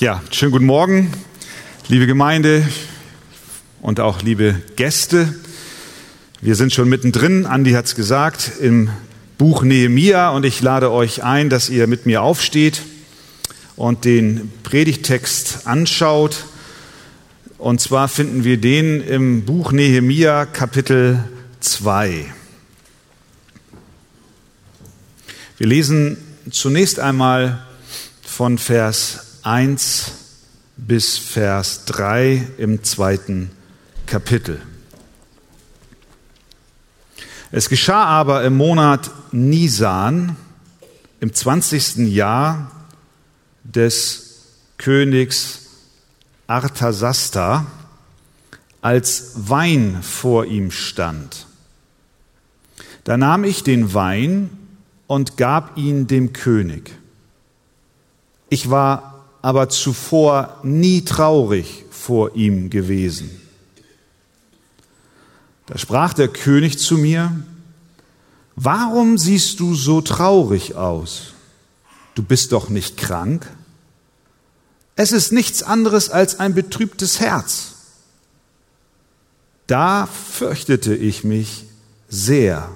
Ja, schönen guten Morgen, liebe Gemeinde und auch liebe Gäste. Wir sind schon mittendrin, Andi hat es gesagt, im Buch Nehemia und ich lade euch ein, dass ihr mit mir aufsteht und den Predigtext anschaut. Und zwar finden wir den im Buch Nehemia Kapitel 2. Wir lesen zunächst einmal von Vers 1 bis Vers 3 im zweiten Kapitel. Es geschah aber im Monat Nisan, im 20. Jahr des Königs Arthasasta, als Wein vor ihm stand. Da nahm ich den Wein und gab ihn dem König. Ich war aber zuvor nie traurig vor ihm gewesen. Da sprach der König zu mir, warum siehst du so traurig aus? Du bist doch nicht krank? Es ist nichts anderes als ein betrübtes Herz. Da fürchtete ich mich sehr.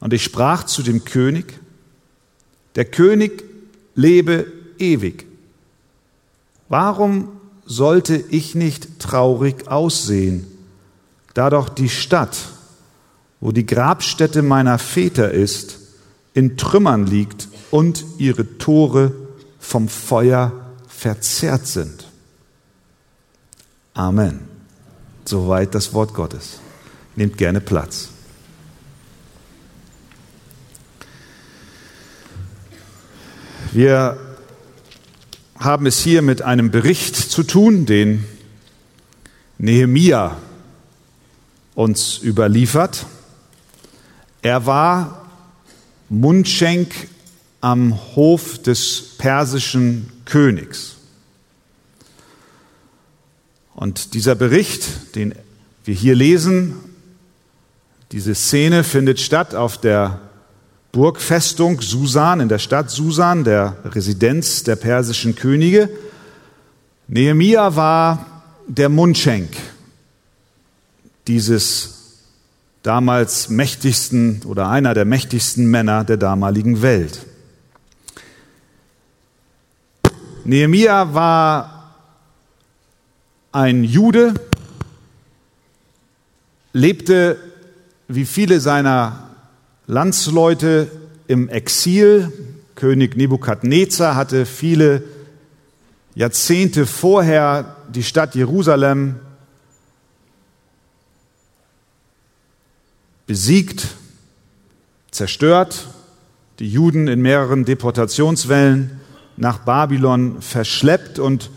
Und ich sprach zu dem König, der König lebe ewig. Warum sollte ich nicht traurig aussehen, da doch die Stadt, wo die Grabstätte meiner Väter ist, in Trümmern liegt und ihre Tore vom Feuer verzerrt sind. Amen. Soweit das Wort Gottes. Nehmt gerne Platz. Wir haben es hier mit einem Bericht zu tun, den Nehemia uns überliefert. Er war Mundschenk am Hof des persischen Königs. Und dieser Bericht, den wir hier lesen, diese Szene findet statt auf der Burgfestung Susan, in der Stadt Susan, der Residenz der persischen Könige. Nehemia war der Mundschenk dieses damals mächtigsten oder einer der mächtigsten Männer der damaligen Welt. Nehemia war ein Jude, lebte wie viele seiner Landsleute im Exil. König Nebukadnezar hatte viele Jahrzehnte vorher die Stadt Jerusalem besiegt, zerstört, die Juden in mehreren Deportationswellen nach Babylon verschleppt und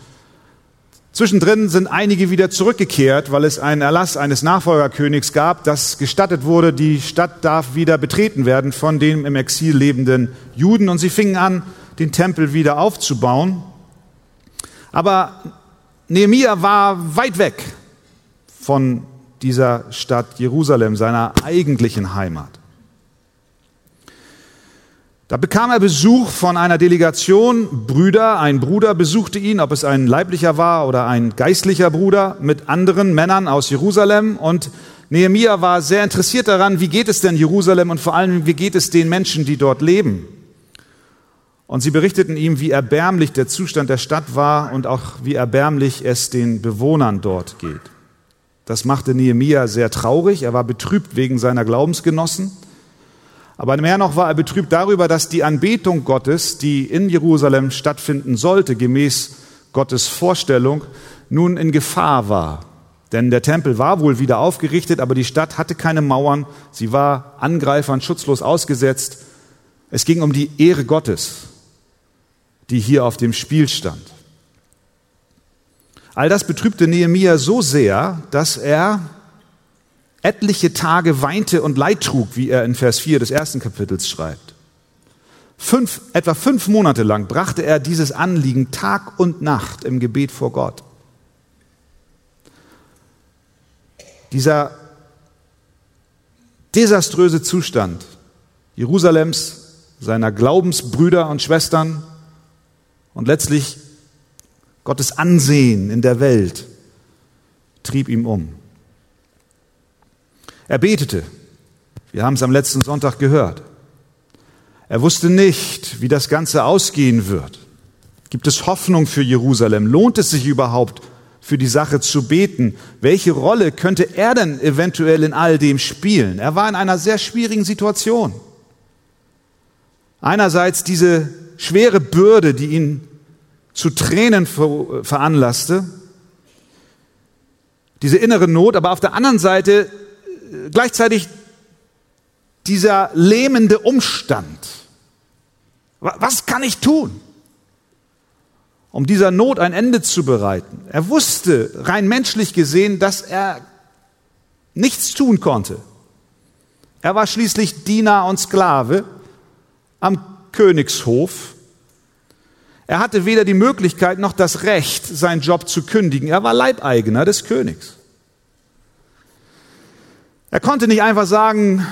Zwischendrin sind einige wieder zurückgekehrt, weil es einen Erlass eines Nachfolgerkönigs gab, das gestattet wurde, die Stadt darf wieder betreten werden von den im Exil lebenden Juden. Und sie fingen an, den Tempel wieder aufzubauen. Aber Nehemia war weit weg von dieser Stadt Jerusalem, seiner eigentlichen Heimat. Da bekam er Besuch von einer Delegation Brüder. Ein Bruder besuchte ihn, ob es ein leiblicher war oder ein geistlicher Bruder, mit anderen Männern aus Jerusalem. Und Nehemia war sehr interessiert daran, wie geht es denn Jerusalem und vor allem, wie geht es den Menschen, die dort leben. Und sie berichteten ihm, wie erbärmlich der Zustand der Stadt war und auch wie erbärmlich es den Bewohnern dort geht. Das machte Nehemia sehr traurig. Er war betrübt wegen seiner Glaubensgenossen. Aber mehr noch war er betrübt darüber, dass die Anbetung Gottes, die in Jerusalem stattfinden sollte, gemäß Gottes Vorstellung, nun in Gefahr war. Denn der Tempel war wohl wieder aufgerichtet, aber die Stadt hatte keine Mauern, sie war Angreifern schutzlos ausgesetzt. Es ging um die Ehre Gottes, die hier auf dem Spiel stand. All das betrübte Nehemia so sehr, dass er etliche Tage weinte und Leid trug, wie er in Vers 4 des ersten Kapitels schreibt. Fünf, etwa fünf Monate lang brachte er dieses Anliegen Tag und Nacht im Gebet vor Gott. Dieser desaströse Zustand Jerusalems, seiner Glaubensbrüder und Schwestern Und letztlich Gottes Ansehen in der Welt trieb ihm um. Er betete. Wir haben es am letzten Sonntag gehört. Er wusste nicht, wie das Ganze ausgehen wird. Gibt es Hoffnung für Jerusalem? Lohnt es sich überhaupt, für die Sache zu beten? Welche Rolle könnte er denn eventuell in all dem spielen? Er war in einer sehr schwierigen Situation. Einerseits diese schwere Bürde, die ihn zu Tränen veranlasste, diese innere Not, aber auf der anderen Seite gleichzeitig dieser lähmende Umstand. Was kann ich tun, um dieser Not ein Ende zu bereiten? Er wusste rein menschlich gesehen, dass er nichts tun konnte. Er war schließlich Diener und Sklave am Königshof. Er hatte weder die Möglichkeit noch das Recht, seinen Job zu kündigen. Er war Leibeigener des Königs. Er konnte nicht einfach sagen,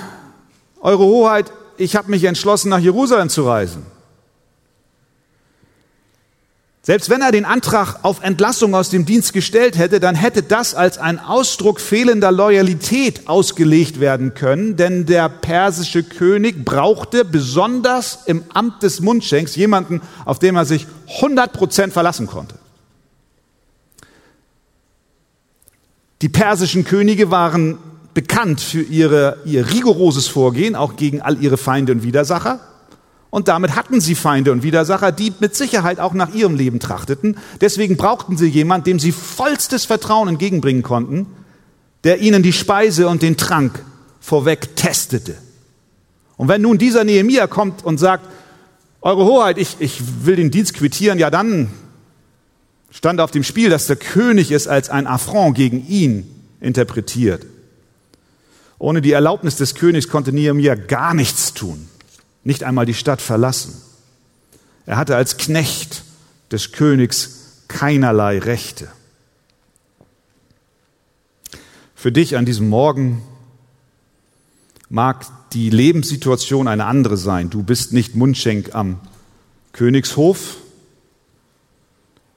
Eure Hoheit, ich habe mich entschlossen, nach Jerusalem zu reisen. Selbst wenn er den Antrag auf Entlassung aus dem Dienst gestellt hätte, dann hätte das als ein Ausdruck fehlender Loyalität ausgelegt werden können, denn der persische König brauchte besonders im Amt des Mundschenks jemanden, auf den er sich 100 Prozent verlassen konnte. Die persischen Könige waren bekannt für ihre, ihr rigoroses Vorgehen, auch gegen all ihre Feinde und Widersacher. Und damit hatten sie Feinde und Widersacher, die mit Sicherheit auch nach ihrem Leben trachteten. Deswegen brauchten sie jemanden, dem sie vollstes Vertrauen entgegenbringen konnten, der ihnen die Speise und den Trank vorweg testete. Und wenn nun dieser Nehemia kommt und sagt, Eure Hoheit, ich, ich will den Dienst quittieren, ja dann stand auf dem Spiel, dass der König es als ein Affront gegen ihn interpretiert. Ohne die Erlaubnis des Königs konnte Nehemiah gar nichts tun nicht einmal die Stadt verlassen. Er hatte als Knecht des Königs keinerlei Rechte. Für dich an diesem Morgen mag die Lebenssituation eine andere sein. Du bist nicht Mundschenk am Königshof.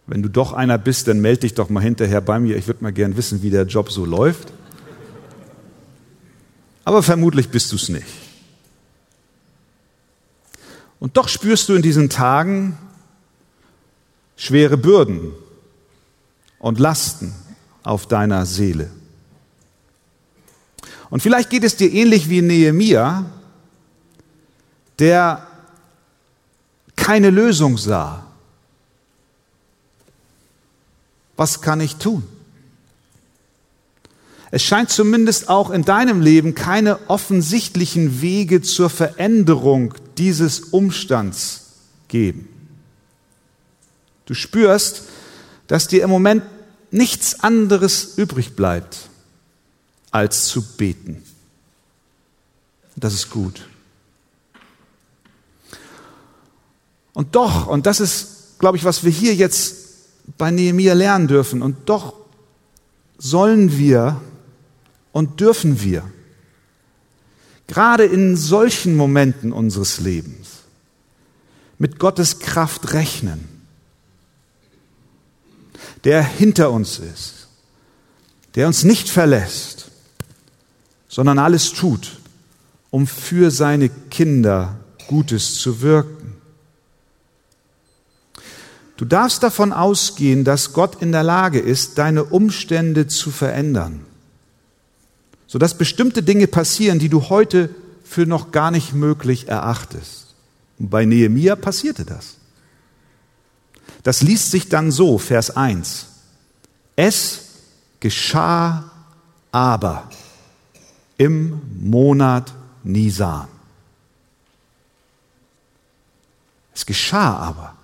Wenn du doch einer bist, dann melde dich doch mal hinterher bei mir. Ich würde mal gern wissen, wie der Job so läuft. Aber vermutlich bist du es nicht. Und doch spürst du in diesen Tagen schwere Bürden und Lasten auf deiner Seele. Und vielleicht geht es dir ähnlich wie Nehemia, der keine Lösung sah. Was kann ich tun? Es scheint zumindest auch in deinem Leben keine offensichtlichen Wege zur Veränderung dieses Umstands geben. Du spürst, dass dir im Moment nichts anderes übrig bleibt, als zu beten. Das ist gut. Und doch, und das ist, glaube ich, was wir hier jetzt bei Nehemiah lernen dürfen, und doch sollen wir und dürfen wir gerade in solchen Momenten unseres Lebens mit Gottes Kraft rechnen, der hinter uns ist, der uns nicht verlässt, sondern alles tut, um für seine Kinder Gutes zu wirken. Du darfst davon ausgehen, dass Gott in der Lage ist, deine Umstände zu verändern sodass bestimmte Dinge passieren, die du heute für noch gar nicht möglich erachtest. Und bei Nehemia passierte das. Das liest sich dann so, Vers 1. Es geschah aber im Monat Nisan. Es geschah aber.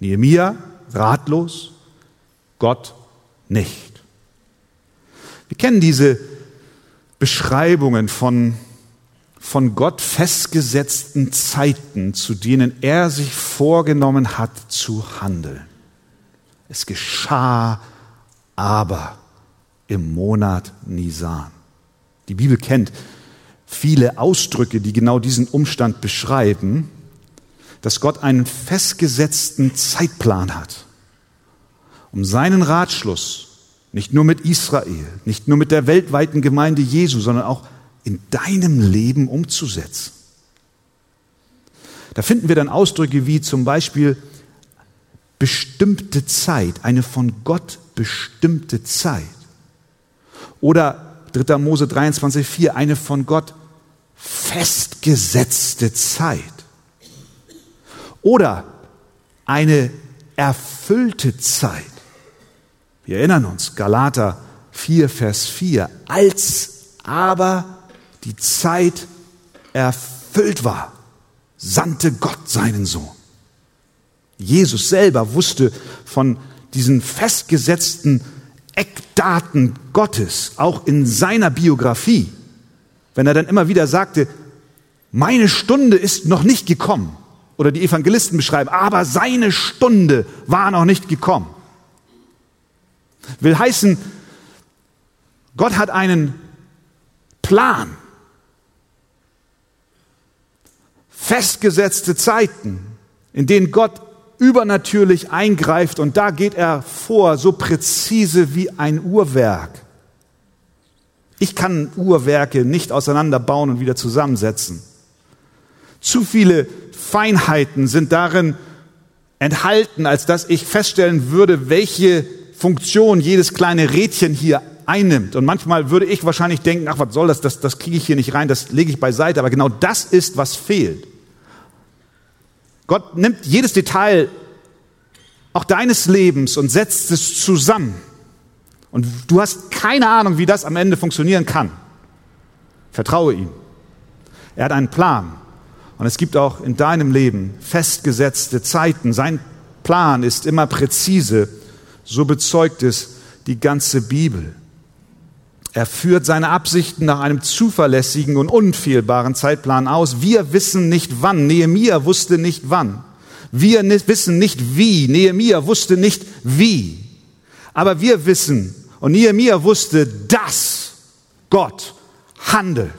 Nehemia ratlos, Gott nicht. Wir kennen diese Beschreibungen von, von Gott festgesetzten Zeiten, zu denen er sich vorgenommen hat zu handeln. Es geschah aber im Monat Nisan. Die Bibel kennt viele Ausdrücke, die genau diesen Umstand beschreiben. dass Gott einen festgesetzten Zeitplan hat, um seinen Ratschluss nicht nur mit Israel, nicht nur mit der weltweiten Gemeinde Jesu, sondern auch in deinem Leben umzusetzen. Da finden wir dann Ausdrücke wie zum Beispiel bestimmte Zeit, eine von Gott bestimmte Zeit. Oder 3. Mose 23,4, eine von Gott festgesetzte Zeit. Oder eine erfüllte Zeit. Wir erinnern uns, Galater 4, Vers 4, als aber die Zeit erfüllt war, sandte Gott seinen Sohn. Jesus selber wusste von diesen festgesetzten Eckdaten Gottes, auch in seiner Biografie, wenn er dann immer wieder sagte, meine Stunde ist noch nicht gekommen. Oder die Evangelisten beschreiben, aber seine Stunde war noch nicht gekommen. Will heißen, Gott hat einen Plan. Festgesetzte Zeiten, in denen Gott übernatürlich eingreift und da geht er vor, so präzise wie ein Uhrwerk. Ich kann Uhrwerke nicht auseinanderbauen und wieder zusammensetzen. Zu viele Feinheiten sind darin enthalten, als dass ich feststellen würde, welche Funktion jedes kleine Rädchen hier einnimmt. Und manchmal würde ich wahrscheinlich denken, ach, was soll das, das, das kriege ich hier nicht rein, das lege ich beiseite. Aber genau das ist, was fehlt. Gott nimmt jedes Detail auch deines Lebens und setzt es zusammen. Und du hast keine Ahnung, wie das am Ende funktionieren kann. Vertraue ihm. Er hat einen Plan. Und es gibt auch in deinem Leben festgesetzte Zeiten. Sein Plan ist immer präzise. So bezeugt es die ganze Bibel. Er führt seine Absichten nach einem zuverlässigen und unfehlbaren Zeitplan aus. Wir wissen nicht wann. Nehemia wusste nicht wann. Wir wissen nicht wie. Nehemia wusste nicht wie. Aber wir wissen, und Nehemia wusste, dass Gott handelt.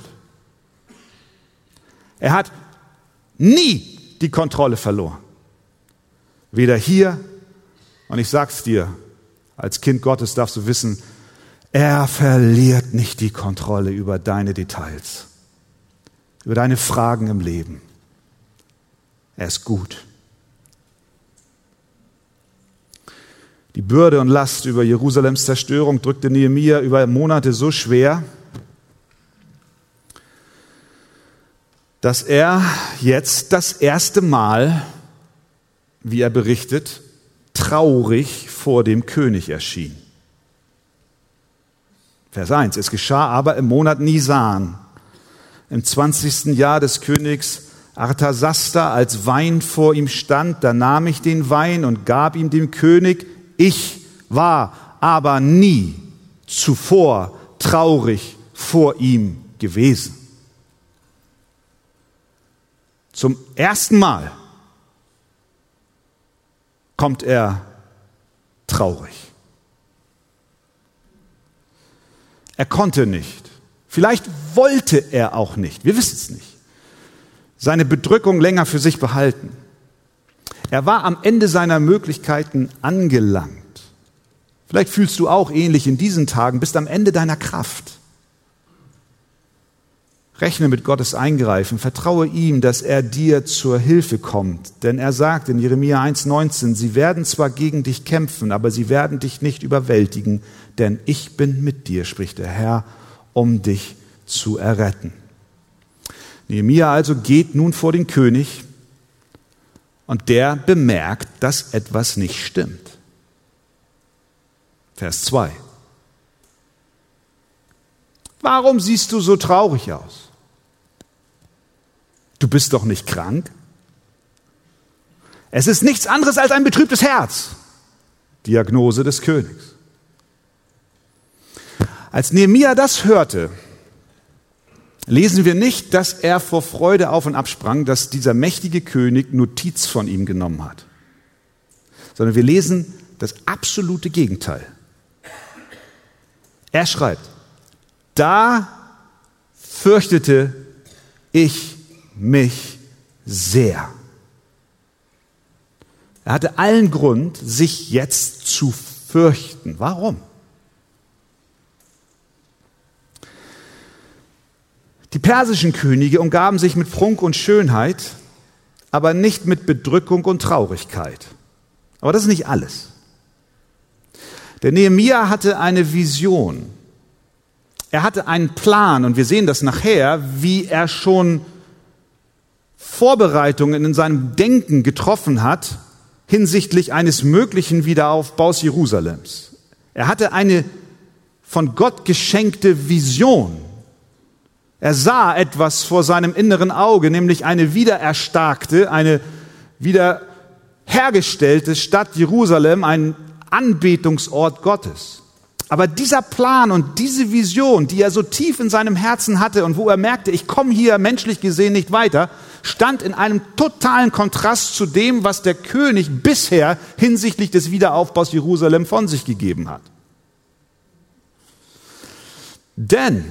Er hat nie die Kontrolle verloren. Weder hier, und ich sag's dir, als Kind Gottes darfst du wissen, er verliert nicht die Kontrolle über deine Details, über deine Fragen im Leben. Er ist gut. Die Bürde und Last über Jerusalems Zerstörung drückte Nehemiah über Monate so schwer, dass er jetzt das erste Mal, wie er berichtet, traurig vor dem König erschien. Vers 1. Es geschah aber im Monat Nisan, im 20. Jahr des Königs Arthasasta, als Wein vor ihm stand, da nahm ich den Wein und gab ihm dem König. Ich war aber nie zuvor traurig vor ihm gewesen. Zum ersten Mal kommt er traurig. Er konnte nicht. Vielleicht wollte er auch nicht. Wir wissen es nicht. Seine Bedrückung länger für sich behalten. Er war am Ende seiner Möglichkeiten angelangt. Vielleicht fühlst du auch ähnlich in diesen Tagen, bist am Ende deiner Kraft. Rechne mit Gottes Eingreifen, vertraue ihm, dass er dir zur Hilfe kommt. Denn er sagt in Jeremia 1.19, sie werden zwar gegen dich kämpfen, aber sie werden dich nicht überwältigen, denn ich bin mit dir, spricht der Herr, um dich zu erretten. Nehemia also geht nun vor den König und der bemerkt, dass etwas nicht stimmt. Vers 2. Warum siehst du so traurig aus? Du bist doch nicht krank. Es ist nichts anderes als ein betrübtes Herz. Diagnose des Königs. Als Nehemia das hörte, lesen wir nicht, dass er vor Freude auf und absprang, dass dieser mächtige König Notiz von ihm genommen hat, sondern wir lesen das absolute Gegenteil. Er schreibt, da fürchtete ich mich sehr. Er hatte allen Grund, sich jetzt zu fürchten. Warum? Die persischen Könige umgaben sich mit Prunk und Schönheit, aber nicht mit Bedrückung und Traurigkeit. Aber das ist nicht alles. Der Nehemia hatte eine Vision. Er hatte einen Plan und wir sehen das nachher, wie er schon Vorbereitungen in seinem Denken getroffen hat hinsichtlich eines möglichen Wiederaufbaus Jerusalems. Er hatte eine von Gott geschenkte Vision. Er sah etwas vor seinem inneren Auge, nämlich eine wiedererstarkte, eine wiederhergestellte Stadt Jerusalem, ein Anbetungsort Gottes. Aber dieser Plan und diese Vision, die er so tief in seinem Herzen hatte und wo er merkte, ich komme hier menschlich gesehen nicht weiter, stand in einem totalen Kontrast zu dem, was der König bisher hinsichtlich des Wiederaufbaus Jerusalem von sich gegeben hat. Denn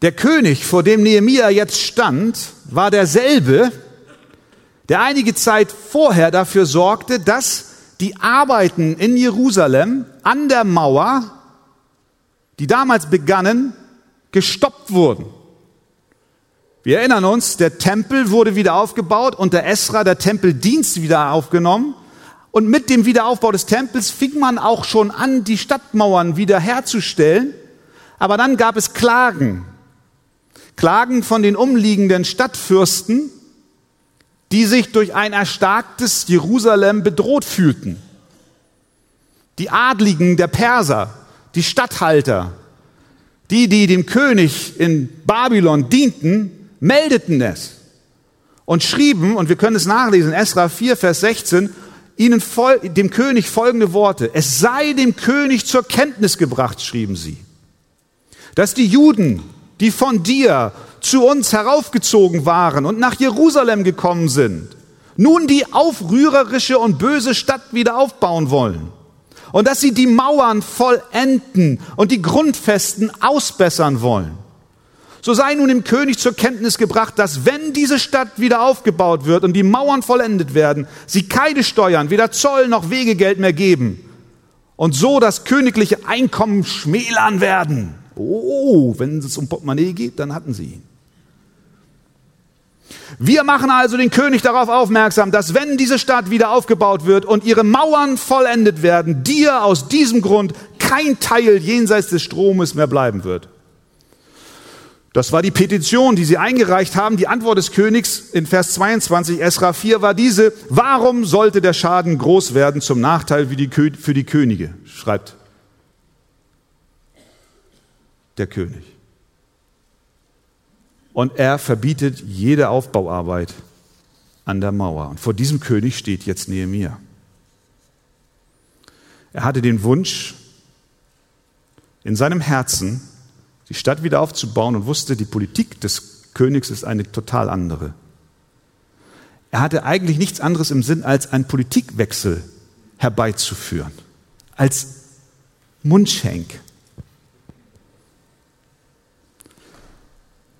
der König, vor dem Nehemia jetzt stand, war derselbe, der einige Zeit vorher dafür sorgte, dass die Arbeiten in Jerusalem an der Mauer, die damals begannen, gestoppt wurden. Wir erinnern uns, der Tempel wurde wieder aufgebaut, unter Esra der Tempeldienst wieder aufgenommen. Und mit dem Wiederaufbau des Tempels fing man auch schon an, die Stadtmauern wieder herzustellen. Aber dann gab es Klagen Klagen von den umliegenden Stadtfürsten, die sich durch ein erstarktes Jerusalem bedroht fühlten. Die Adligen der Perser, die Statthalter, die, die dem König in Babylon dienten, meldeten es und schrieben, und wir können es nachlesen, Esra 4, Vers 16, ihnen dem König folgende Worte. Es sei dem König zur Kenntnis gebracht, schrieben sie, dass die Juden die von dir zu uns heraufgezogen waren und nach Jerusalem gekommen sind, nun die aufrührerische und böse Stadt wieder aufbauen wollen. Und dass sie die Mauern vollenden und die Grundfesten ausbessern wollen. So sei nun dem König zur Kenntnis gebracht, dass wenn diese Stadt wieder aufgebaut wird und die Mauern vollendet werden, sie keine Steuern, weder Zoll noch Wegegeld mehr geben und so das königliche Einkommen schmälern werden. Oh, wenn es um Portemonnaie geht, dann hatten sie ihn. Wir machen also den König darauf aufmerksam, dass wenn diese Stadt wieder aufgebaut wird und ihre Mauern vollendet werden, dir aus diesem Grund kein Teil jenseits des Stromes mehr bleiben wird. Das war die Petition, die sie eingereicht haben. Die Antwort des Königs in Vers 22 Esra 4 war diese, warum sollte der Schaden groß werden zum Nachteil für die, Könige, schreibt der König. Und er verbietet jede Aufbauarbeit an der Mauer. Und vor diesem König steht jetzt Nehemia. Er hatte den Wunsch in seinem Herzen, die Stadt wieder aufzubauen und wusste, die Politik des Königs ist eine total andere. Er hatte eigentlich nichts anderes im Sinn, als einen Politikwechsel herbeizuführen, als Mundschenk.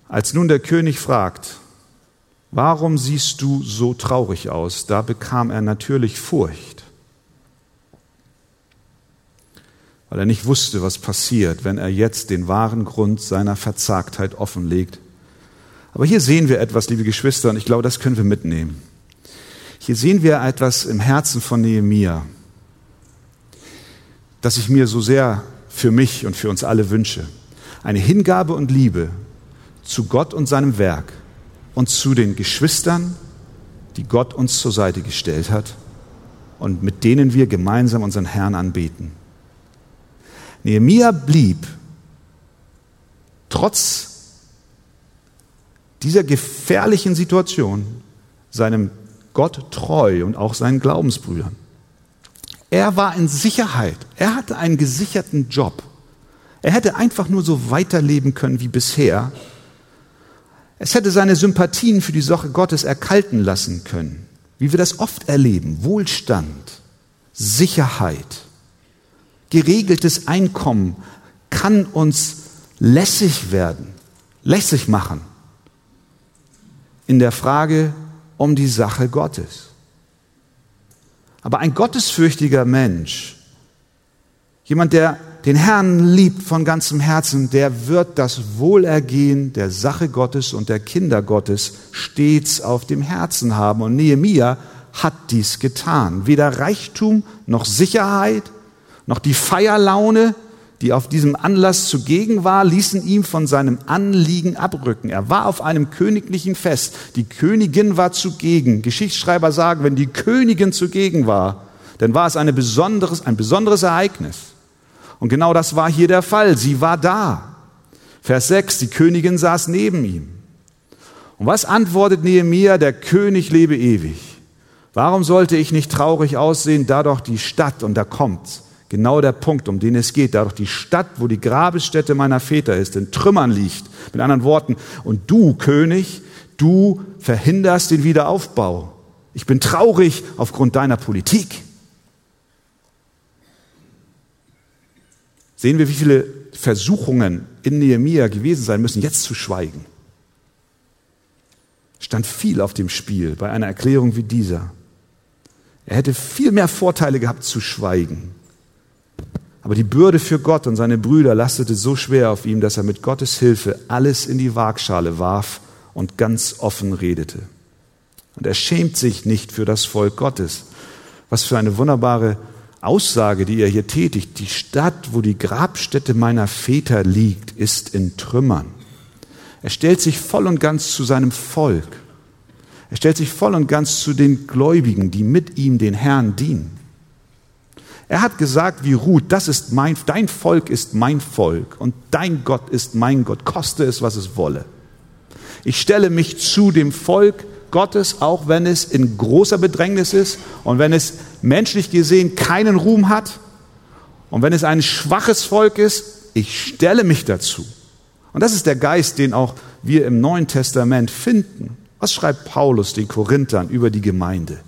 Als nun der König fragt, warum siehst du so traurig aus, da bekam er natürlich Furcht, weil er nicht wusste, was passiert, wenn er jetzt den wahren Grund seiner Verzagtheit offenlegt. Aber hier sehen wir etwas, liebe Geschwister, und ich glaube, das können wir mitnehmen. Hier sehen wir etwas im Herzen von Nehemia, das ich mir so sehr für mich und für uns alle wünsche. Eine Hingabe und Liebe zu Gott und seinem Werk und zu den Geschwistern, die Gott uns zur Seite gestellt hat und mit denen wir gemeinsam unseren Herrn anbeten. Nehemia blieb trotz dieser gefährlichen Situation seinem Gott treu und auch seinen Glaubensbrüdern. Er war in Sicherheit. Er hatte einen gesicherten Job. Er hätte einfach nur so weiterleben können wie bisher es hätte seine Sympathien für die Sache Gottes erkalten lassen können, wie wir das oft erleben. Wohlstand, Sicherheit, geregeltes Einkommen kann uns lässig werden, lässig machen. In der Frage, um die Sache Gottes. Aber ein gottesfürchtiger Mensch, jemand, der den Herrn liebt von ganzem Herzen, der wird das Wohlergehen der Sache Gottes und der Kinder Gottes stets auf dem Herzen haben. Und Nehemia hat dies getan. Weder Reichtum noch Sicherheit noch die Feierlaune, die auf diesem Anlass zugegen war, ließen ihm von seinem Anliegen abrücken. Er war auf einem königlichen Fest. Die Königin war zugegen. Geschichtsschreiber sagen, wenn die Königin zugegen war, dann war es eine besonderes, ein besonderes Ereignis. Und genau das war hier der Fall. Sie war da. Vers 6, die Königin saß neben ihm. Und was antwortet Nehemia? Der König lebe ewig. Warum sollte ich nicht traurig aussehen, da doch die Stadt, und da kommt's, genau der Punkt, um den es geht, da doch die Stadt, wo die Grabesstätte meiner Väter ist, in Trümmern liegt. Mit anderen Worten, und du, König, du verhinderst den Wiederaufbau. Ich bin traurig aufgrund deiner Politik. Sehen wir, wie viele Versuchungen in Nehemia gewesen sein müssen, jetzt zu schweigen. Stand viel auf dem Spiel bei einer Erklärung wie dieser. Er hätte viel mehr Vorteile gehabt zu schweigen. Aber die Bürde für Gott und seine Brüder lastete so schwer auf ihm, dass er mit Gottes Hilfe alles in die Waagschale warf und ganz offen redete. Und er schämt sich nicht für das Volk Gottes. Was für eine wunderbare Aussage, die er hier tätigt, die Stadt, wo die Grabstätte meiner Väter liegt, ist in Trümmern. Er stellt sich voll und ganz zu seinem Volk. Er stellt sich voll und ganz zu den Gläubigen, die mit ihm den Herrn dienen. Er hat gesagt, wie Ruth, das ist mein, dein Volk ist mein Volk und dein Gott ist mein Gott, koste es, was es wolle. Ich stelle mich zu dem Volk, Gottes, auch wenn es in großer Bedrängnis ist und wenn es menschlich gesehen keinen Ruhm hat und wenn es ein schwaches Volk ist, ich stelle mich dazu. Und das ist der Geist, den auch wir im Neuen Testament finden. Was schreibt Paulus den Korinthern über die Gemeinde?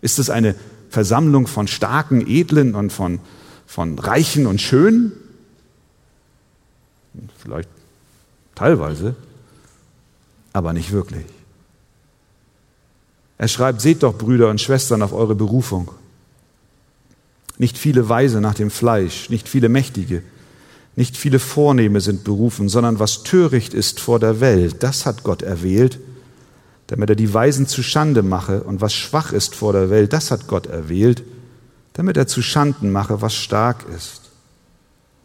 Ist es eine Versammlung von starken, edlen und von, von reichen und schönen? Vielleicht teilweise, aber nicht wirklich. Er schreibt, seht doch, Brüder und Schwestern, auf eure Berufung. Nicht viele Weise nach dem Fleisch, nicht viele Mächtige, nicht viele Vornehme sind berufen, sondern was töricht ist vor der Welt, das hat Gott erwählt, damit er die Weisen zu Schande mache, und was schwach ist vor der Welt, das hat Gott erwählt, damit er zu Schanden mache, was stark ist.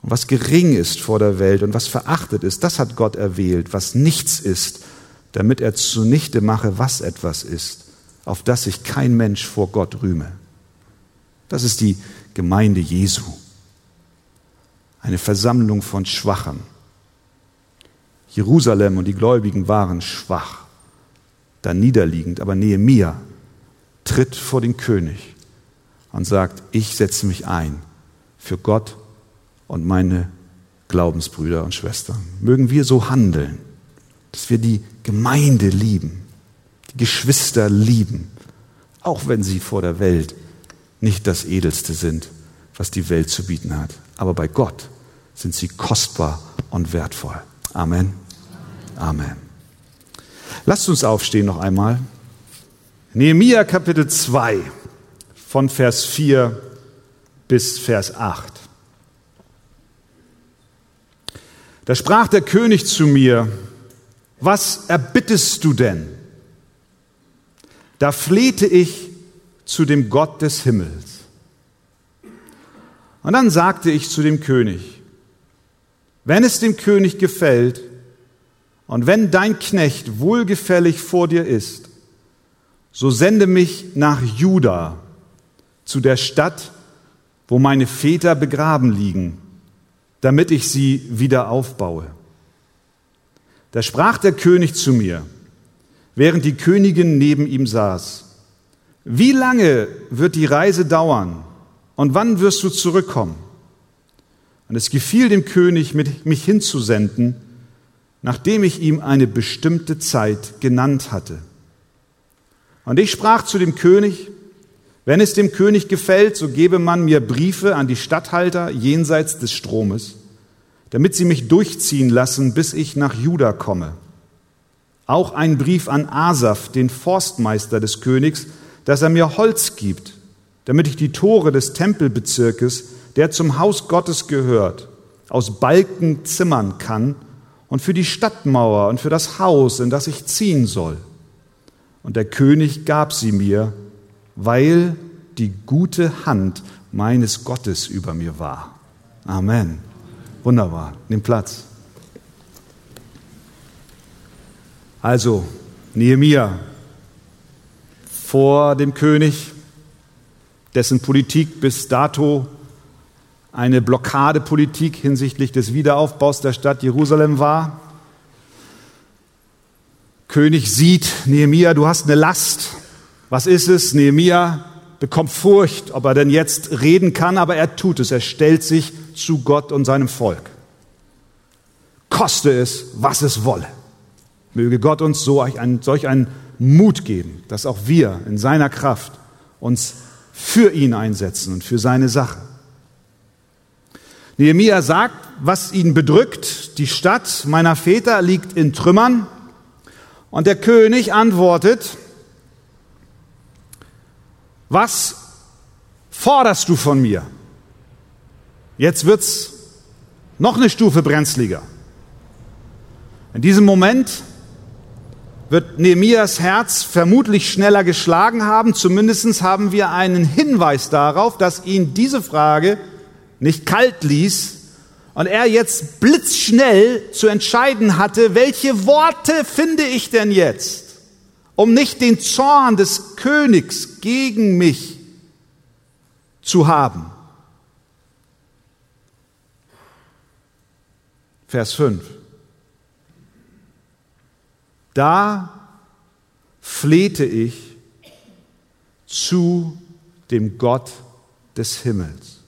Und was gering ist vor der Welt und was verachtet ist, das hat Gott erwählt, was nichts ist, damit er zunichte mache, was etwas ist auf das sich kein Mensch vor Gott rühme. Das ist die Gemeinde Jesu. Eine Versammlung von Schwachen. Jerusalem und die Gläubigen waren schwach, da niederliegend, aber Nehemia tritt vor den König und sagt, ich setze mich ein für Gott und meine Glaubensbrüder und Schwestern. Mögen wir so handeln, dass wir die Gemeinde lieben, die Geschwister lieben, auch wenn sie vor der Welt nicht das Edelste sind, was die Welt zu bieten hat. Aber bei Gott sind sie kostbar und wertvoll. Amen. Amen. Lasst uns aufstehen noch einmal. Nehemia Kapitel 2 von Vers 4 bis Vers 8. Da sprach der König zu mir, was erbittest du denn? Da flehte ich zu dem Gott des Himmels. Und dann sagte ich zu dem König, wenn es dem König gefällt und wenn dein Knecht wohlgefällig vor dir ist, so sende mich nach Juda, zu der Stadt, wo meine Väter begraben liegen, damit ich sie wieder aufbaue. Da sprach der König zu mir, während die Königin neben ihm saß. Wie lange wird die Reise dauern und wann wirst du zurückkommen? Und es gefiel dem König, mich hinzusenden, nachdem ich ihm eine bestimmte Zeit genannt hatte. Und ich sprach zu dem König, wenn es dem König gefällt, so gebe man mir Briefe an die Statthalter jenseits des Stromes, damit sie mich durchziehen lassen, bis ich nach Juda komme. Auch ein Brief an Asaf, den Forstmeister des Königs, dass er mir Holz gibt, damit ich die Tore des Tempelbezirkes, der zum Haus Gottes gehört, aus Balken zimmern kann und für die Stadtmauer und für das Haus, in das ich ziehen soll. Und der König gab sie mir, weil die gute Hand meines Gottes über mir war. Amen. Wunderbar. Nimm Platz. Also, Nehemia vor dem König, dessen Politik bis dato eine Blockadepolitik hinsichtlich des Wiederaufbaus der Stadt Jerusalem war. König sieht, Nehemia, du hast eine Last. Was ist es? Nehemia bekommt Furcht, ob er denn jetzt reden kann, aber er tut es. Er stellt sich zu Gott und seinem Volk. Koste es, was es wolle. Möge Gott uns so einen, solch einen Mut geben, dass auch wir in seiner Kraft uns für ihn einsetzen und für seine Sache. Nehemia sagt, was ihn bedrückt, die Stadt meiner Väter liegt in Trümmern. Und der König antwortet, was forderst du von mir? Jetzt wird's noch eine Stufe brenzliger. In diesem Moment wird Nehemias Herz vermutlich schneller geschlagen haben. Zumindest haben wir einen Hinweis darauf, dass ihn diese Frage nicht kalt ließ und er jetzt blitzschnell zu entscheiden hatte, welche Worte finde ich denn jetzt, um nicht den Zorn des Königs gegen mich zu haben. Vers 5. Da flehte ich zu dem Gott des Himmels.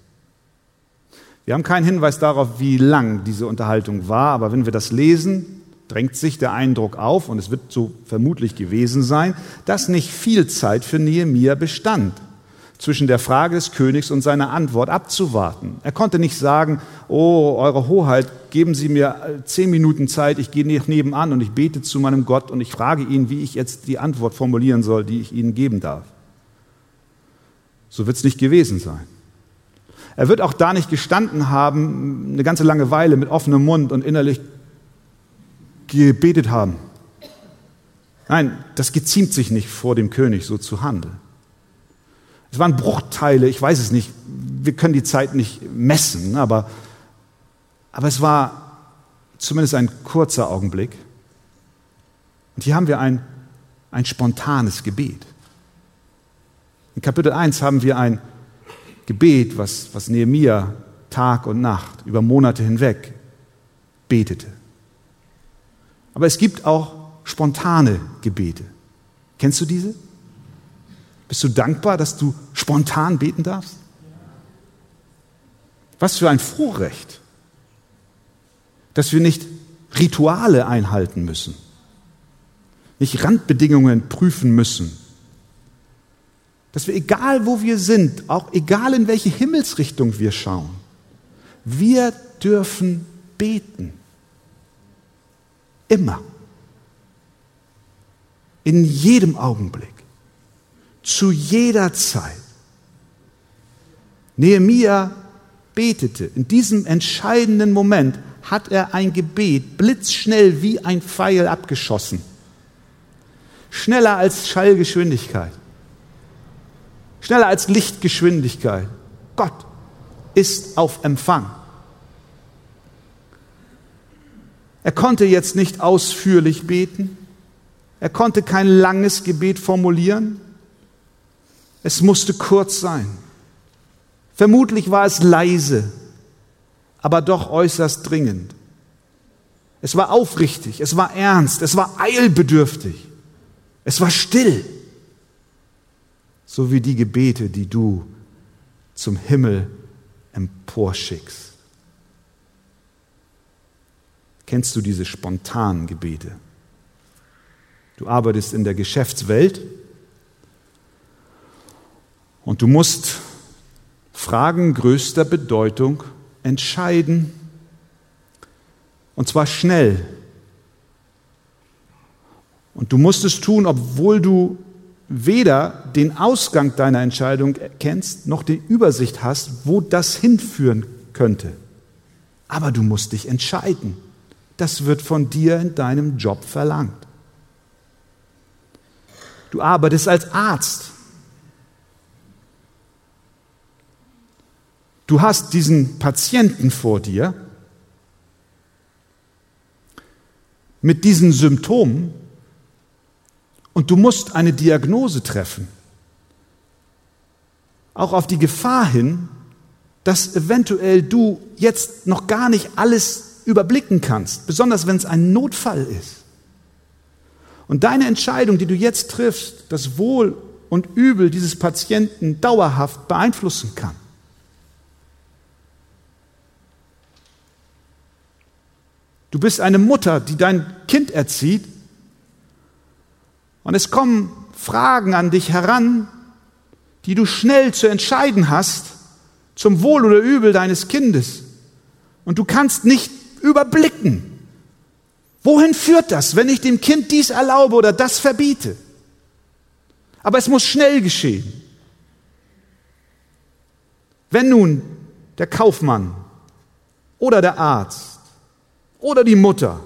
Wir haben keinen Hinweis darauf, wie lang diese Unterhaltung war, aber wenn wir das lesen, drängt sich der Eindruck auf, und es wird so vermutlich gewesen sein, dass nicht viel Zeit für Nehemia bestand zwischen der Frage des Königs und seiner Antwort abzuwarten. Er konnte nicht sagen, oh, Eure Hoheit, geben Sie mir äh, zehn Minuten Zeit, ich gehe nebenan und ich bete zu meinem Gott und ich frage ihn, wie ich jetzt die Antwort formulieren soll, die ich Ihnen geben darf. So wird es nicht gewesen sein. Er wird auch da nicht gestanden haben, eine ganze lange Weile mit offenem Mund und innerlich gebetet haben. Nein, das geziemt sich nicht vor dem König, so zu handeln. Es waren Bruchteile, ich weiß es nicht, wir können die Zeit nicht messen, aber, aber es war zumindest ein kurzer Augenblick. Und hier haben wir ein, ein spontanes Gebet. In Kapitel 1 haben wir ein Gebet, was, was Nehemia Tag und Nacht über Monate hinweg betete. Aber es gibt auch spontane Gebete. Kennst du diese? Bist du dankbar, dass du spontan beten darfst? Was für ein Vorrecht, dass wir nicht Rituale einhalten müssen, nicht Randbedingungen prüfen müssen, dass wir, egal wo wir sind, auch egal in welche Himmelsrichtung wir schauen, wir dürfen beten. Immer. In jedem Augenblick zu jeder Zeit. Nehemia betete. In diesem entscheidenden Moment hat er ein Gebet blitzschnell wie ein Pfeil abgeschossen. Schneller als Schallgeschwindigkeit. Schneller als Lichtgeschwindigkeit. Gott ist auf Empfang. Er konnte jetzt nicht ausführlich beten. Er konnte kein langes Gebet formulieren. Es musste kurz sein. Vermutlich war es leise, aber doch äußerst dringend. Es war aufrichtig, es war ernst, es war eilbedürftig, es war still, so wie die Gebete, die du zum Himmel emporschickst. Kennst du diese spontanen Gebete? Du arbeitest in der Geschäftswelt und du musst Fragen größter Bedeutung entscheiden. Und zwar schnell. Und du musst es tun, obwohl du weder den Ausgang deiner Entscheidung kennst, noch die Übersicht hast, wo das hinführen könnte. Aber du musst dich entscheiden. Das wird von dir in deinem Job verlangt. Du arbeitest als Arzt. Du hast diesen Patienten vor dir mit diesen Symptomen und du musst eine Diagnose treffen. Auch auf die Gefahr hin, dass eventuell du jetzt noch gar nicht alles überblicken kannst, besonders wenn es ein Notfall ist. Und deine Entscheidung, die du jetzt triffst, das Wohl und Übel dieses Patienten dauerhaft beeinflussen kann. Du bist eine Mutter, die dein Kind erzieht und es kommen Fragen an dich heran, die du schnell zu entscheiden hast zum Wohl oder Übel deines Kindes. Und du kannst nicht überblicken, wohin führt das, wenn ich dem Kind dies erlaube oder das verbiete. Aber es muss schnell geschehen. Wenn nun der Kaufmann oder der Arzt oder die Mutter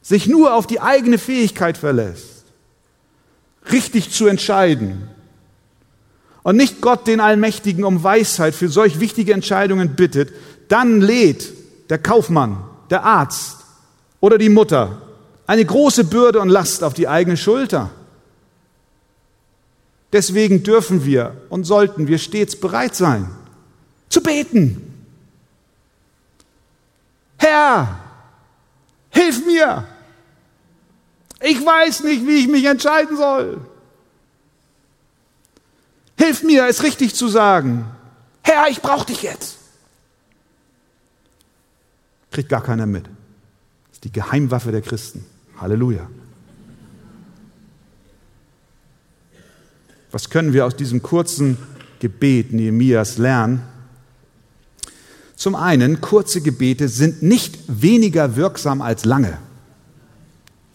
sich nur auf die eigene Fähigkeit verlässt, richtig zu entscheiden und nicht Gott den Allmächtigen um Weisheit für solch wichtige Entscheidungen bittet, dann lädt der Kaufmann, der Arzt oder die Mutter eine große Bürde und Last auf die eigene Schulter. Deswegen dürfen wir und sollten wir stets bereit sein, zu beten. Herr, hilf mir! Ich weiß nicht, wie ich mich entscheiden soll. Hilf mir, es richtig zu sagen. Herr, ich brauche dich jetzt. Kriegt gar keiner mit. Das ist die Geheimwaffe der Christen. Halleluja. Was können wir aus diesem kurzen Gebet Nehemias lernen? Zum einen, kurze Gebete sind nicht weniger wirksam als lange.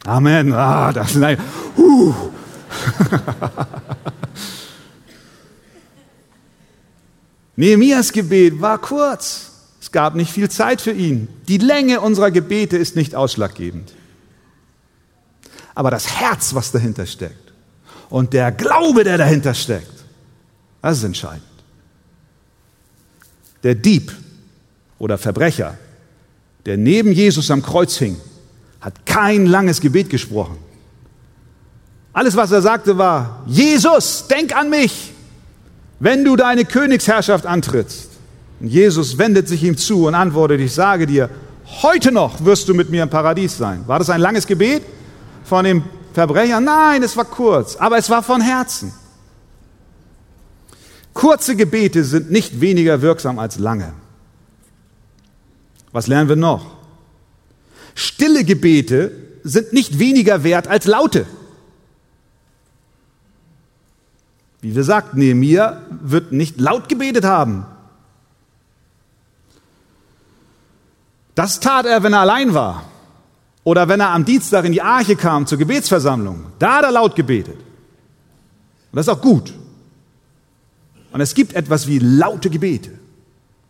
Amen. Ah, das ist ein, uh. Nehemias Gebet war kurz. Es gab nicht viel Zeit für ihn. Die Länge unserer Gebete ist nicht ausschlaggebend. Aber das Herz, was dahinter steckt und der Glaube, der dahinter steckt, das ist entscheidend. Der Dieb oder Verbrecher, der neben Jesus am Kreuz hing, hat kein langes Gebet gesprochen. Alles, was er sagte, war, Jesus, denk an mich, wenn du deine Königsherrschaft antrittst. Und Jesus wendet sich ihm zu und antwortet, ich sage dir, heute noch wirst du mit mir im Paradies sein. War das ein langes Gebet von dem Verbrecher? Nein, es war kurz, aber es war von Herzen. Kurze Gebete sind nicht weniger wirksam als lange. Was lernen wir noch? Stille Gebete sind nicht weniger wert als laute. Wie wir sagten, Nehemiah wird nicht laut gebetet haben. Das tat er, wenn er allein war. Oder wenn er am Dienstag in die Arche kam zur Gebetsversammlung. Da hat er laut gebetet. Und das ist auch gut. Und es gibt etwas wie laute Gebete.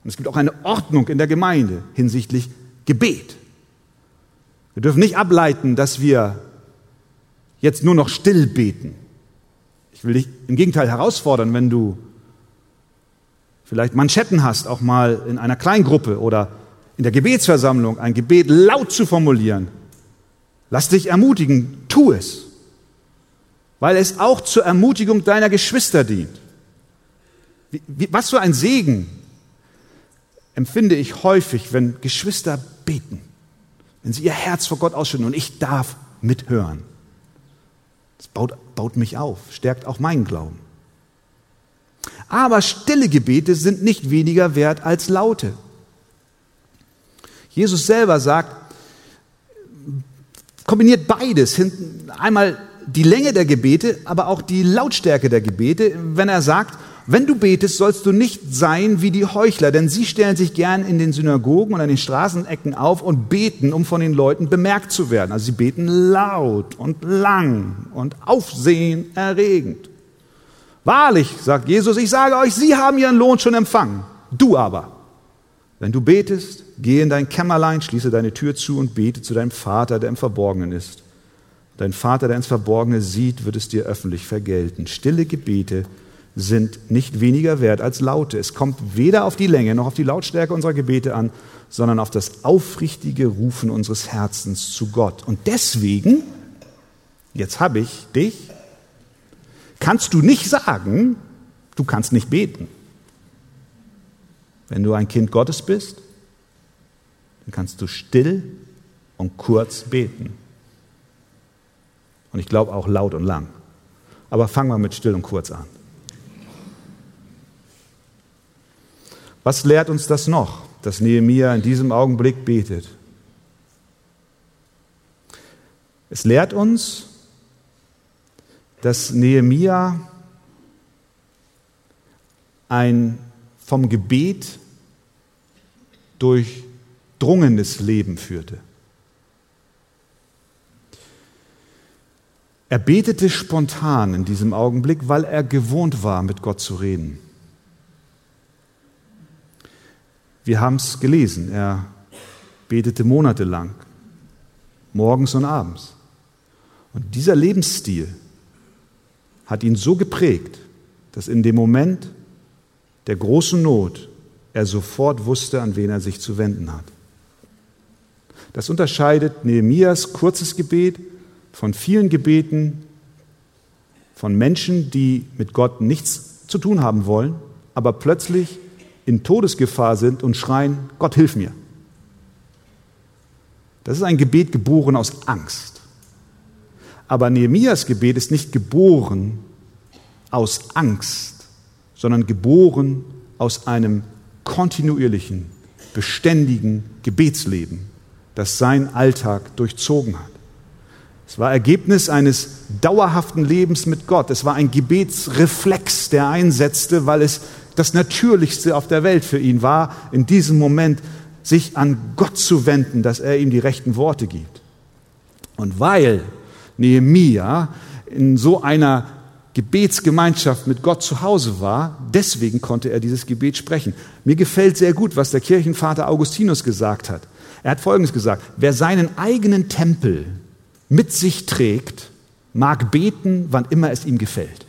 Und es gibt auch eine Ordnung in der Gemeinde hinsichtlich Gebet. Wir dürfen nicht ableiten, dass wir jetzt nur noch still beten. Ich will dich im Gegenteil herausfordern, wenn du vielleicht Manschetten hast, auch mal in einer Kleingruppe oder in der Gebetsversammlung ein Gebet laut zu formulieren. Lass dich ermutigen, tu es, weil es auch zur Ermutigung deiner Geschwister dient. Was für ein Segen empfinde ich häufig, wenn Geschwister beten wenn sie ihr Herz vor Gott ausschütten und ich darf mithören. Das baut, baut mich auf, stärkt auch meinen Glauben. Aber stille Gebete sind nicht weniger wert als laute. Jesus selber sagt, kombiniert beides. Einmal die Länge der Gebete, aber auch die Lautstärke der Gebete, wenn er sagt, wenn du betest, sollst du nicht sein wie die Heuchler, denn sie stellen sich gern in den Synagogen und an den Straßenecken auf und beten, um von den Leuten bemerkt zu werden. Also sie beten laut und lang und aufsehenerregend. Wahrlich, sagt Jesus, ich sage euch, sie haben ihren Lohn schon empfangen. Du aber, wenn du betest, geh in dein Kämmerlein, schließe deine Tür zu und bete zu deinem Vater, der im Verborgenen ist. Dein Vater, der ins Verborgene sieht, wird es dir öffentlich vergelten. Stille Gebete sind nicht weniger wert als laute. Es kommt weder auf die Länge noch auf die Lautstärke unserer Gebete an, sondern auf das aufrichtige Rufen unseres Herzens zu Gott. Und deswegen, jetzt habe ich dich, kannst du nicht sagen, du kannst nicht beten. Wenn du ein Kind Gottes bist, dann kannst du still und kurz beten. Und ich glaube auch laut und lang. Aber fangen wir mit still und kurz an. Was lehrt uns das noch, dass Nehemia in diesem Augenblick betet? Es lehrt uns, dass Nehemia ein vom Gebet durchdrungenes Leben führte. Er betete spontan in diesem Augenblick, weil er gewohnt war, mit Gott zu reden. Wir haben es gelesen, er betete monatelang, morgens und abends. Und dieser Lebensstil hat ihn so geprägt, dass in dem Moment der großen Not er sofort wusste, an wen er sich zu wenden hat. Das unterscheidet Nehemias kurzes Gebet von vielen Gebeten von Menschen, die mit Gott nichts zu tun haben wollen, aber plötzlich in Todesgefahr sind und schreien, Gott hilf mir. Das ist ein Gebet geboren aus Angst. Aber Nehemias Gebet ist nicht geboren aus Angst, sondern geboren aus einem kontinuierlichen, beständigen Gebetsleben, das sein Alltag durchzogen hat. Es war Ergebnis eines dauerhaften Lebens mit Gott. Es war ein Gebetsreflex, der einsetzte, weil es das Natürlichste auf der Welt für ihn war, in diesem Moment sich an Gott zu wenden, dass er ihm die rechten Worte gibt. Und weil Nehemia in so einer Gebetsgemeinschaft mit Gott zu Hause war, deswegen konnte er dieses Gebet sprechen. Mir gefällt sehr gut, was der Kirchenvater Augustinus gesagt hat. Er hat Folgendes gesagt, wer seinen eigenen Tempel mit sich trägt, mag beten, wann immer es ihm gefällt.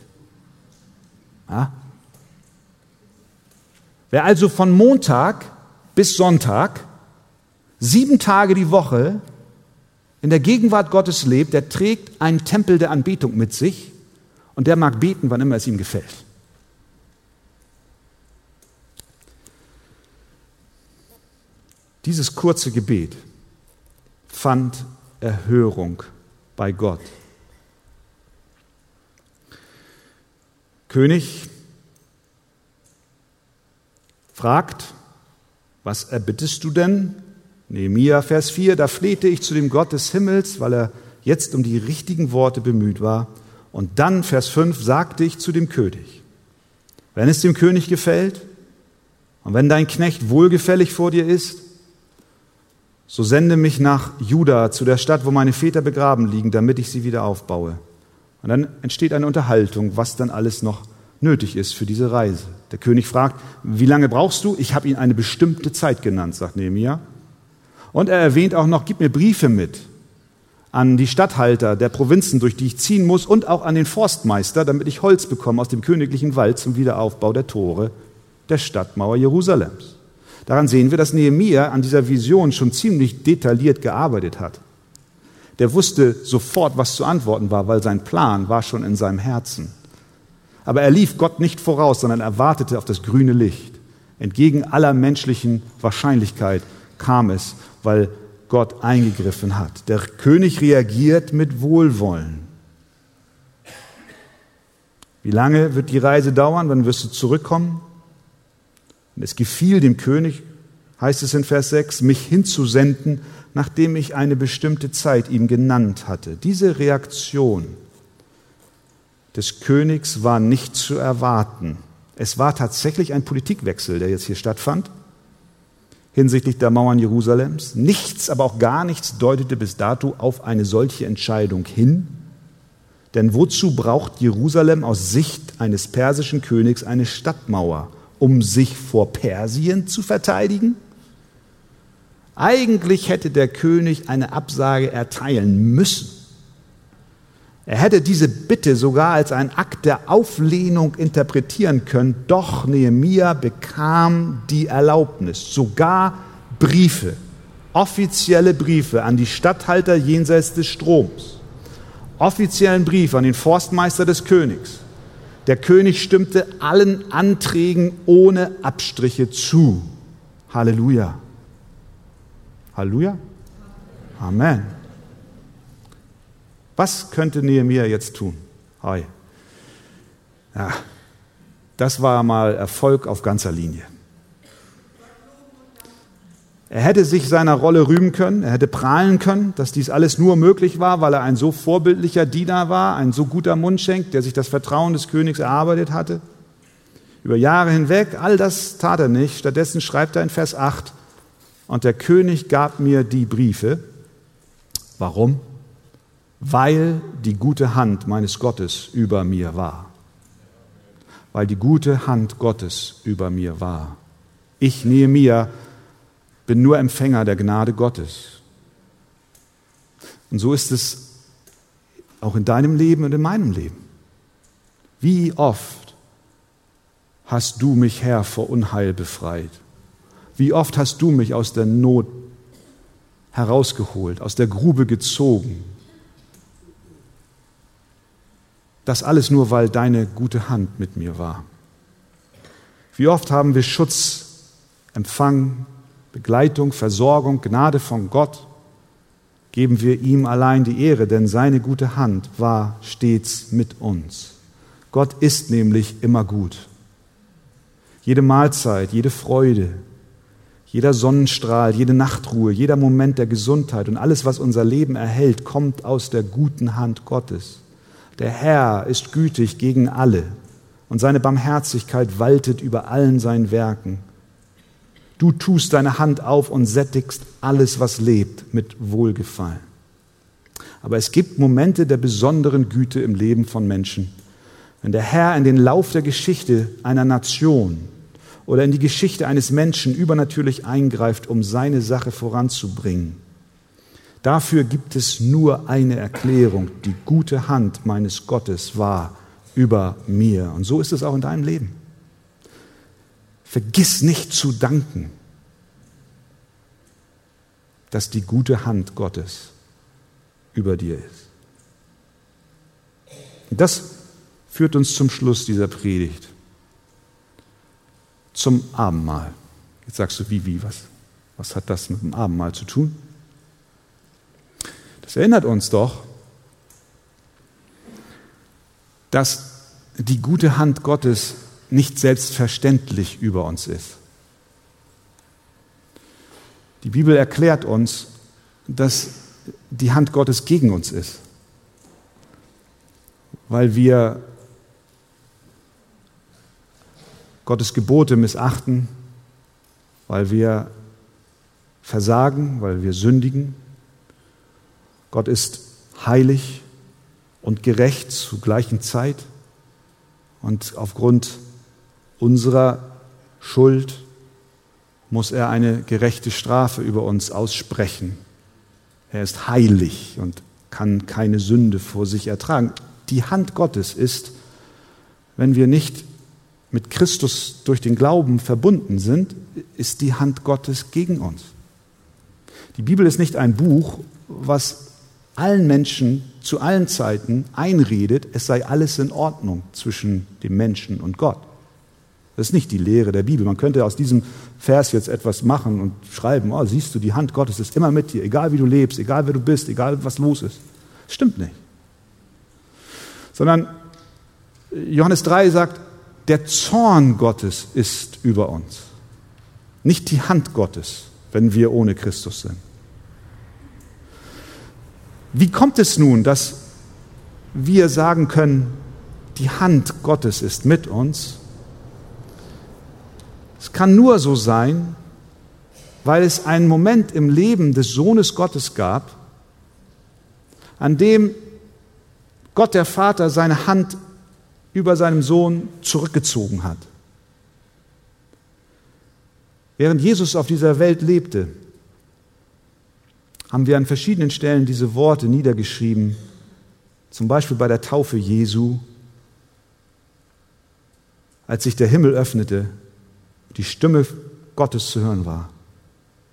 Ja? Wer also von Montag bis Sonntag sieben Tage die Woche in der Gegenwart Gottes lebt, der trägt einen Tempel der Anbetung mit sich und der mag beten, wann immer es ihm gefällt. Dieses kurze Gebet fand Erhörung bei Gott. König fragt, was erbittest du denn? Nehemiah, Vers 4, da flehte ich zu dem Gott des Himmels, weil er jetzt um die richtigen Worte bemüht war. Und dann, Vers 5, sagte ich zu dem König, wenn es dem König gefällt und wenn dein Knecht wohlgefällig vor dir ist, so sende mich nach Juda, zu der Stadt, wo meine Väter begraben liegen, damit ich sie wieder aufbaue. Und dann entsteht eine Unterhaltung, was dann alles noch nötig ist für diese Reise. Der König fragt, wie lange brauchst du? Ich habe ihn eine bestimmte Zeit genannt, sagt Nehemiah. Und er erwähnt auch noch, gib mir Briefe mit an die Statthalter der Provinzen, durch die ich ziehen muss, und auch an den Forstmeister, damit ich Holz bekomme aus dem königlichen Wald zum Wiederaufbau der Tore der Stadtmauer Jerusalems. Daran sehen wir, dass Nehemia an dieser Vision schon ziemlich detailliert gearbeitet hat. Der wusste sofort, was zu antworten war, weil sein Plan war schon in seinem Herzen. Aber er lief Gott nicht voraus, sondern er wartete auf das grüne Licht. Entgegen aller menschlichen Wahrscheinlichkeit kam es, weil Gott eingegriffen hat. Der König reagiert mit Wohlwollen. Wie lange wird die Reise dauern? Wann wirst du zurückkommen? Und es gefiel dem König, heißt es in Vers 6, mich hinzusenden, nachdem ich eine bestimmte Zeit ihm genannt hatte. Diese Reaktion des Königs war nicht zu erwarten. Es war tatsächlich ein Politikwechsel, der jetzt hier stattfand hinsichtlich der Mauern Jerusalems. Nichts, aber auch gar nichts deutete bis dato auf eine solche Entscheidung hin. Denn wozu braucht Jerusalem aus Sicht eines persischen Königs eine Stadtmauer, um sich vor Persien zu verteidigen? Eigentlich hätte der König eine Absage erteilen müssen. Er hätte diese Bitte sogar als einen Akt der Auflehnung interpretieren können, doch Nehemia bekam die Erlaubnis, sogar Briefe, offizielle Briefe an die Statthalter jenseits des Stroms, offiziellen Brief an den Forstmeister des Königs. Der König stimmte allen Anträgen ohne Abstriche zu. Halleluja. Halleluja. Amen. Was könnte Nehemiah jetzt tun? Hi. Ja, das war mal Erfolg auf ganzer Linie. Er hätte sich seiner Rolle rühmen können, er hätte prahlen können, dass dies alles nur möglich war, weil er ein so vorbildlicher Diener war, ein so guter Mundschenk, der sich das Vertrauen des Königs erarbeitet hatte. Über Jahre hinweg, all das tat er nicht. Stattdessen schreibt er in Vers 8, und der König gab mir die Briefe. Warum? Weil die gute Hand meines Gottes über mir war. Weil die gute Hand Gottes über mir war. Ich, Nehemiah, bin nur Empfänger der Gnade Gottes. Und so ist es auch in deinem Leben und in meinem Leben. Wie oft hast du mich, Herr, vor Unheil befreit? Wie oft hast du mich aus der Not herausgeholt, aus der Grube gezogen? Das alles nur, weil deine gute Hand mit mir war. Wie oft haben wir Schutz empfangen, Begleitung, Versorgung, Gnade von Gott, geben wir ihm allein die Ehre, denn seine gute Hand war stets mit uns. Gott ist nämlich immer gut. Jede Mahlzeit, jede Freude, jeder Sonnenstrahl, jede Nachtruhe, jeder Moment der Gesundheit und alles, was unser Leben erhält, kommt aus der guten Hand Gottes. Der Herr ist gütig gegen alle und seine Barmherzigkeit waltet über allen seinen Werken. Du tust deine Hand auf und sättigst alles, was lebt, mit Wohlgefallen. Aber es gibt Momente der besonderen Güte im Leben von Menschen. Wenn der Herr in den Lauf der Geschichte einer Nation oder in die Geschichte eines Menschen übernatürlich eingreift, um seine Sache voranzubringen, Dafür gibt es nur eine Erklärung. Die gute Hand meines Gottes war über mir. Und so ist es auch in deinem Leben. Vergiss nicht zu danken, dass die gute Hand Gottes über dir ist. Das führt uns zum Schluss dieser Predigt, zum Abendmahl. Jetzt sagst du, wie, wie, was? Was hat das mit dem Abendmahl zu tun? Es erinnert uns doch, dass die gute Hand Gottes nicht selbstverständlich über uns ist. Die Bibel erklärt uns, dass die Hand Gottes gegen uns ist, weil wir Gottes Gebote missachten, weil wir versagen, weil wir sündigen Gott ist heilig und gerecht zur gleichen Zeit. Und aufgrund unserer Schuld muss er eine gerechte Strafe über uns aussprechen. Er ist heilig und kann keine Sünde vor sich ertragen. Die Hand Gottes ist, wenn wir nicht mit Christus durch den Glauben verbunden sind, ist die Hand Gottes gegen uns. Die Bibel ist nicht ein Buch, was allen Menschen zu allen Zeiten einredet, es sei alles in Ordnung zwischen dem Menschen und Gott. Das ist nicht die Lehre der Bibel. Man könnte aus diesem Vers jetzt etwas machen und schreiben, oh, siehst du, die Hand Gottes ist immer mit dir, egal wie du lebst, egal wer du bist, egal was los ist. Stimmt nicht. Sondern Johannes 3 sagt, der Zorn Gottes ist über uns. Nicht die Hand Gottes, wenn wir ohne Christus sind. Wie kommt es nun, dass wir sagen können, die Hand Gottes ist mit uns kann nur so sein, weil es einen Moment im Leben des Sohnes Gottes gab, an dem Gott der Vater seine Hand über seinem Sohn zurückgezogen hat. Während Jesus auf dieser Welt lebte, haben wir an verschiedenen Stellen diese Worte niedergeschrieben, zum Beispiel bei der Taufe Jesu, als sich der Himmel öffnete, die Stimme Gottes zu hören war.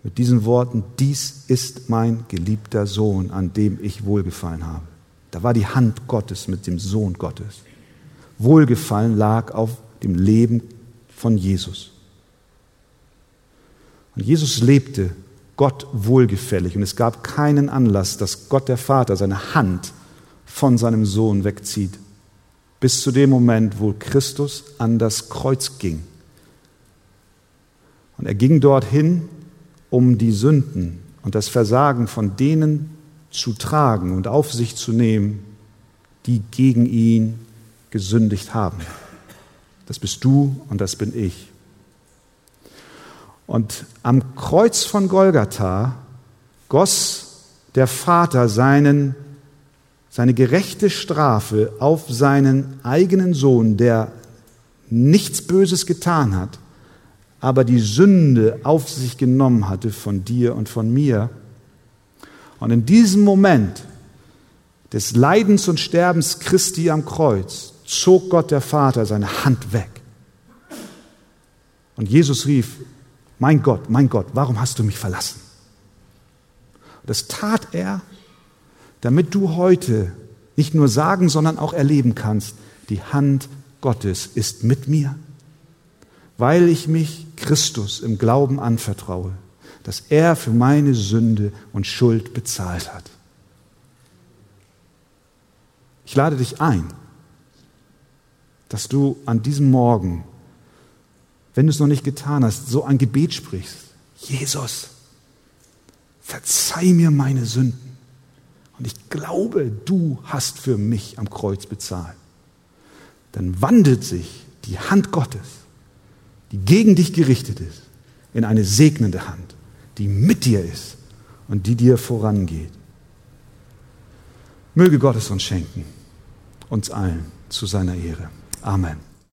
Mit diesen Worten, dies ist mein geliebter Sohn, an dem ich wohlgefallen habe. Da war die Hand Gottes mit dem Sohn Gottes. Wohlgefallen lag auf dem Leben von Jesus. Und Jesus lebte Gott wohlgefällig und es gab keinen Anlass, dass Gott der Vater seine Hand von seinem Sohn wegzieht, bis zu dem Moment, wo Christus an das Kreuz ging. Und er ging dorthin, um die Sünden und das Versagen von denen zu tragen und auf sich zu nehmen, die gegen ihn gesündigt haben. Das bist du und das bin ich. Und am Kreuz von Golgatha goss der Vater seinen, seine gerechte Strafe auf seinen eigenen Sohn, der nichts Böses getan hat, aber die Sünde auf sich genommen hatte von dir und von mir. Und in diesem Moment des Leidens und Sterbens Christi am Kreuz zog Gott der Vater seine Hand weg. Und Jesus rief, mein Gott, mein Gott, warum hast du mich verlassen? Das tat er, damit du heute nicht nur sagen, sondern auch erleben kannst, die Hand Gottes ist mit mir, weil ich mich Christus im Glauben anvertraue, dass er für meine Sünde und Schuld bezahlt hat. Ich lade dich ein, dass du an diesem Morgen wenn du es noch nicht getan hast, so ein Gebet sprichst. Jesus, verzeih mir meine Sünden. Und ich glaube, du hast für mich am Kreuz bezahlt. Dann wandelt sich die Hand Gottes, die gegen dich gerichtet ist, in eine segnende Hand, die mit dir ist und die dir vorangeht. Möge Gott es uns schenken, uns allen zu seiner Ehre. Amen.